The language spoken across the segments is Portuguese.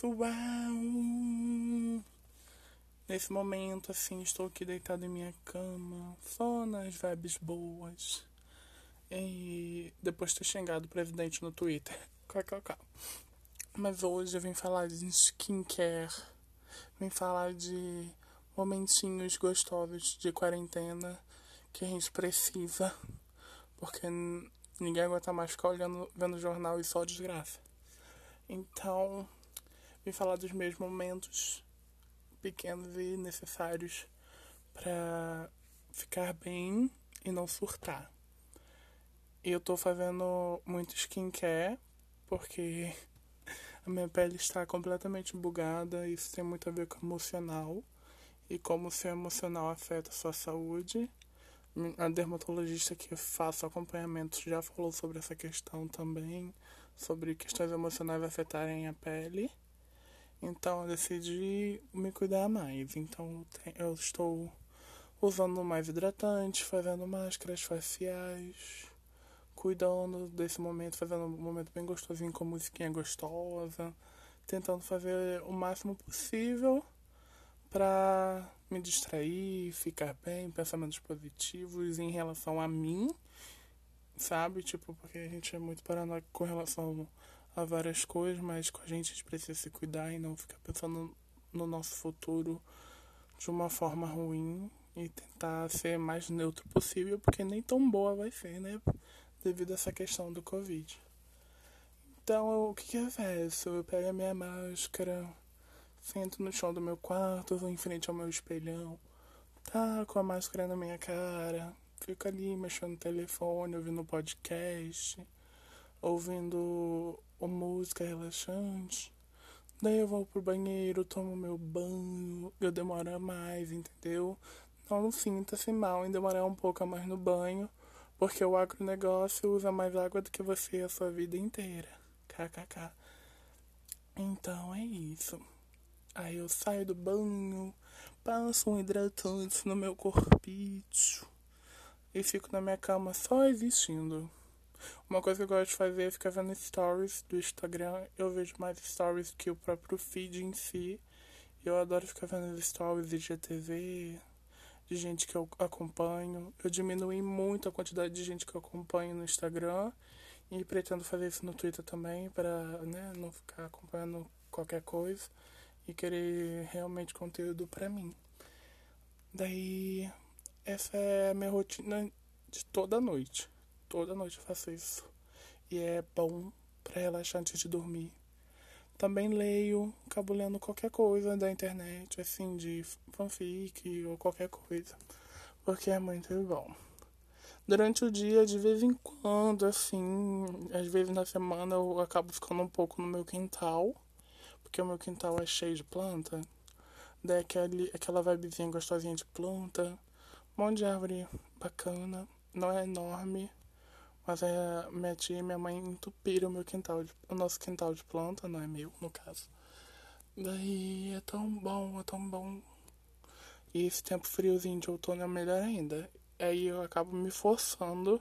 Pessoal! Nesse momento, assim, estou aqui deitado em minha cama, só nas vibes boas. E depois de ter xingado o presidente no Twitter. Mas hoje eu vim falar de skincare. Vim falar de momentinhos gostosos de quarentena que a gente precisa. Porque ninguém aguenta mais ficar olhando, vendo jornal e só desgraça. Então, vim falar dos meus momentos pequenos e necessários para ficar bem e não surtar. Eu tô fazendo muito skincare porque a minha pele está completamente bugada. Isso tem muito a ver com emocional e como o seu emocional afeta a sua saúde. A dermatologista que faço acompanhamento já falou sobre essa questão também sobre questões emocionais afetarem a pele. Então eu decidi me cuidar mais. Então eu estou usando mais hidratante, fazendo máscaras faciais, cuidando desse momento, fazendo um momento bem gostosinho com musiquinha gostosa, tentando fazer o máximo possível para me distrair, ficar bem, pensamentos positivos em relação a mim sabe? Tipo, porque a gente é muito paranoico com relação a várias coisas, mas com a gente a gente precisa se cuidar e não ficar pensando no nosso futuro de uma forma ruim e tentar ser mais neutro possível, porque nem tão boa vai ser, né? Devido a essa questão do Covid. Então, o que, que eu faço? Eu pego a minha máscara, sento no chão do meu quarto, vou em frente ao meu espelhão, com a máscara na minha cara, fico ali mexendo no telefone, ouvindo podcast, ouvindo música relaxante. Daí eu vou pro banheiro, tomo meu banho, eu demoro mais, entendeu? Não sinta-se mal em demorar um pouco a mais no banho, porque o agronegócio usa mais água do que você a sua vida inteira. KKK. Então é isso. Aí eu saio do banho, passo um hidratante no meu corpite e fico na minha cama só existindo. Uma coisa que eu gosto de fazer é ficar vendo stories do Instagram. Eu vejo mais stories que o próprio feed em si. Eu adoro ficar vendo stories de GTV, de gente que eu acompanho. Eu diminui muito a quantidade de gente que eu acompanho no Instagram e pretendo fazer isso no Twitter também para né, não ficar acompanhando qualquer coisa e querer realmente conteúdo para mim. Daí essa é a minha rotina de toda noite. Toda noite eu faço isso. E é bom para relaxar antes de dormir. Também leio, acabo lendo qualquer coisa da internet, assim, de fanfic ou qualquer coisa. Porque é muito bom. Durante o dia, de vez em quando, assim, às vezes na semana eu acabo ficando um pouco no meu quintal. Porque o meu quintal é cheio de planta. Daí aquele, aquela vibezinha gostosinha de planta um monte de árvore bacana. Não é enorme, mas é minha tia e minha mãe entupiram o meu quintal, de, o nosso quintal de planta, não é meu, no caso. Daí é tão bom, é tão bom. E esse tempo friozinho de outono é melhor ainda. Aí eu acabo me forçando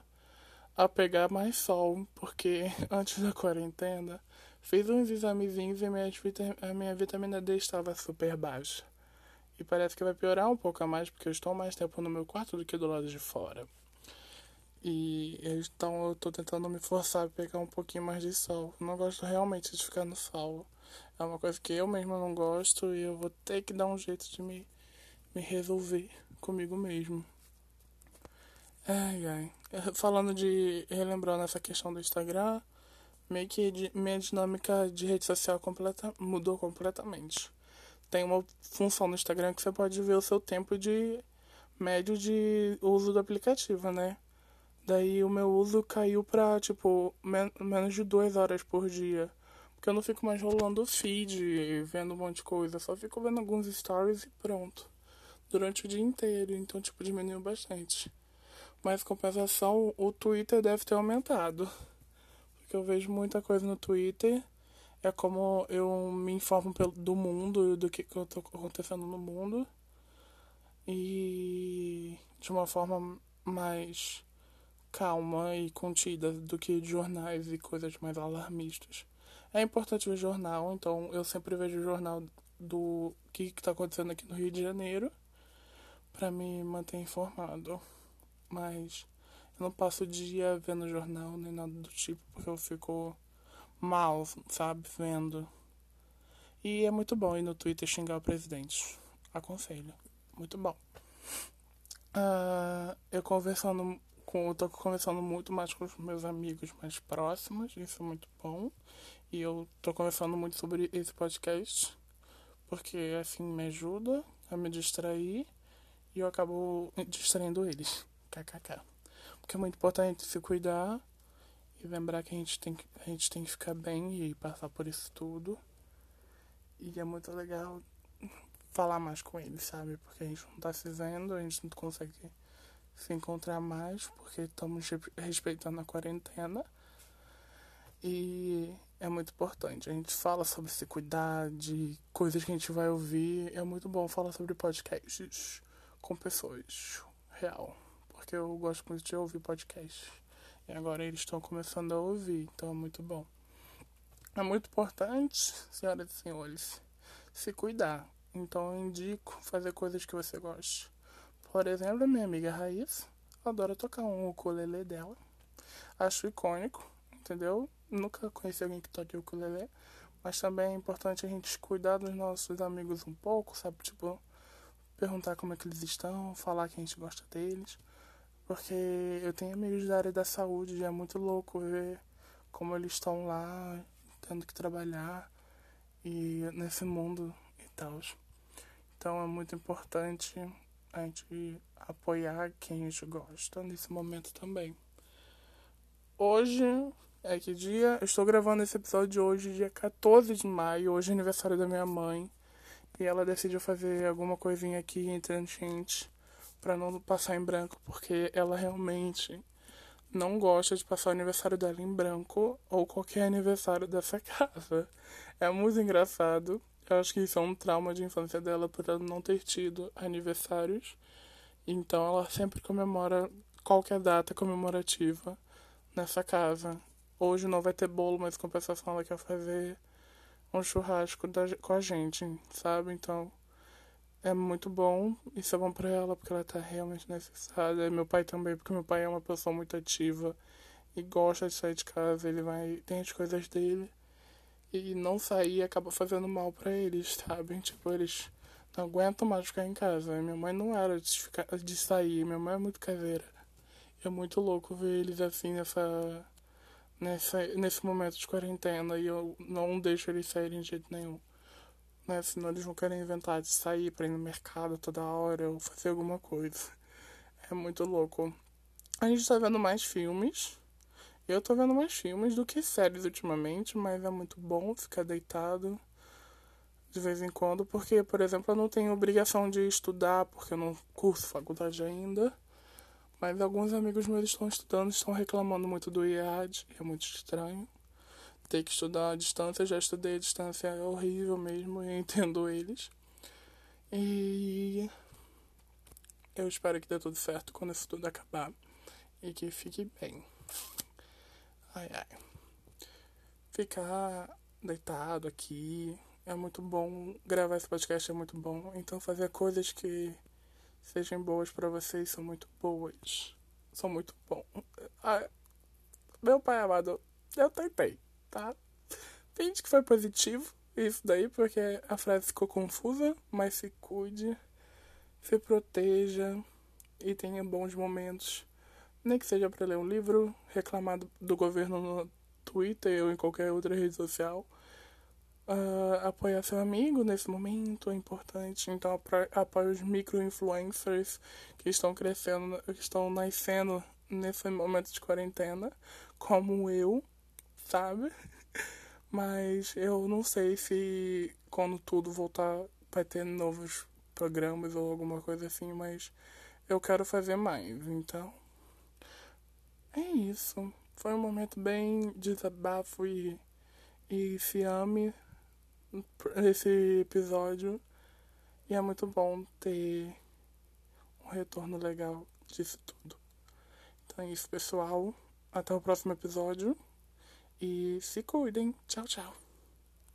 a pegar mais sol, porque antes da quarentena fiz uns examezinhos e minha, a minha vitamina D estava super baixa. E parece que vai piorar um pouco a mais, porque eu estou mais tempo no meu quarto do que do lado de fora. E então eu estou tentando me forçar a pegar um pouquinho mais de sol. Eu não gosto realmente de ficar no sol. É uma coisa que eu mesmo não gosto e eu vou ter que dar um jeito de me, me resolver comigo mesmo. Ai, ai. Falando de. Relembrando essa questão do Instagram, meio que minha dinâmica de rede social completa, mudou completamente tem uma função no Instagram que você pode ver o seu tempo de médio de uso do aplicativo, né? Daí o meu uso caiu pra, tipo, men menos de duas horas por dia. Porque eu não fico mais rolando o feed, vendo um monte de coisa. Só fico vendo alguns stories e pronto. Durante o dia inteiro. Então, tipo, diminuiu bastante. Mas, compensação, o Twitter deve ter aumentado. Porque eu vejo muita coisa no Twitter é como eu me informo do mundo, do que, que está acontecendo no mundo. E de uma forma mais calma e contida do que jornais e coisas mais alarmistas. É importante ver jornal, então eu sempre vejo o jornal do que está acontecendo aqui no Rio de Janeiro para me manter informado. Mas eu não passo o dia vendo jornal nem nada do tipo, porque eu fico mal, sabe, vendo. E é muito bom ir no Twitter xingar o presidente. Aconselho. Muito bom. Uh, eu conversando com. Tô conversando muito mais com os meus amigos mais próximos, isso é muito bom. E eu tô conversando muito sobre esse podcast, porque assim me ajuda a me distrair e eu acabo distraindo eles. KKK. Porque é muito importante se cuidar e lembrar que a gente tem que, a gente tem que ficar bem e passar por isso tudo. E é muito legal falar mais com eles, sabe? Porque a gente não tá se vendo, a gente não consegue se encontrar mais, porque estamos respeitando a quarentena. E é muito importante. A gente fala sobre se cuidar, de coisas que a gente vai ouvir. É muito bom falar sobre podcasts com pessoas real porque eu gosto muito de ouvir podcast. E agora eles estão começando a ouvir, então é muito bom. É muito importante, senhoras e senhores, se cuidar. Então eu indico fazer coisas que você goste. Por exemplo, a minha amiga Raíssa adora tocar um ukulele dela. Acho icônico, entendeu? Nunca conheci alguém que toque ukulele. Mas também é importante a gente cuidar dos nossos amigos um pouco, sabe? Tipo, perguntar como é que eles estão, falar que a gente gosta deles. Porque eu tenho amigos da área da saúde e é muito louco ver como eles estão lá, tendo que trabalhar e nesse mundo e tal. Então é muito importante a gente apoiar quem a gente gosta nesse momento também. Hoje é que dia? Eu estou gravando esse episódio hoje, dia 14 de maio. Hoje é aniversário da minha mãe. E ela decidiu fazer alguma coisinha aqui entre a gente para não passar em branco, porque ela realmente não gosta de passar o aniversário dela em branco ou qualquer aniversário dessa casa. É muito engraçado. Eu acho que isso é um trauma de infância dela por ela não ter tido aniversários. Então ela sempre comemora qualquer data comemorativa nessa casa. Hoje não vai ter bolo, mas compensação ela quer fazer um churrasco da, com a gente, sabe? Então é muito bom. Isso é bom pra ela, porque ela tá realmente necessitada. E meu pai também, porque meu pai é uma pessoa muito ativa e gosta de sair de casa. Ele vai, tem as coisas dele. E não sair acaba fazendo mal para eles, sabe? Tipo, eles não aguentam mais ficar em casa. Minha mãe não era de, ficar, de sair, minha mãe é muito caseira. É muito louco ver eles assim nessa, nessa, nesse momento de quarentena e eu não deixo eles saírem de jeito nenhum né? Senão eles vão querer inventar de sair pra ir no mercado toda hora ou fazer alguma coisa. É muito louco. A gente tá vendo mais filmes. Eu tô vendo mais filmes do que séries ultimamente, mas é muito bom ficar deitado de vez em quando, porque, por exemplo, eu não tenho obrigação de estudar, porque eu não curso faculdade ainda. Mas alguns amigos meus estão estudando, estão reclamando muito do IAD, é muito estranho ter que estudar à distância. Já estudei à distância, é horrível mesmo, eu entendo eles. E eu espero que dê tudo certo quando isso tudo acabar e que fique bem. Ai ai. Ficar deitado aqui é muito bom. Gravar esse podcast é muito bom. Então fazer coisas que sejam boas para vocês são muito boas. São muito bom. Ah, meu pai amado, eu tentei tá? Finge que foi positivo isso daí, porque a frase ficou confusa, mas se cuide, se proteja e tenha bons momentos. Nem que seja para ler um livro, reclamar do, governo no Twitter ou em qualquer outra rede social. Uh, apoiar seu amigo nesse momento é importante. Então apoie os micro-influencers que estão crescendo, que estão nascendo nesse momento de quarentena, como eu sabe? Mas eu não sei se quando tudo voltar vai ter novos programas ou alguma coisa assim, mas eu quero fazer mais, então. É isso. Foi um momento bem desabafo e, e se ame esse episódio. E é muito bom ter um retorno legal disso tudo. Então é isso, pessoal. Até o próximo episódio. E se cuidem. Tchau, tchau.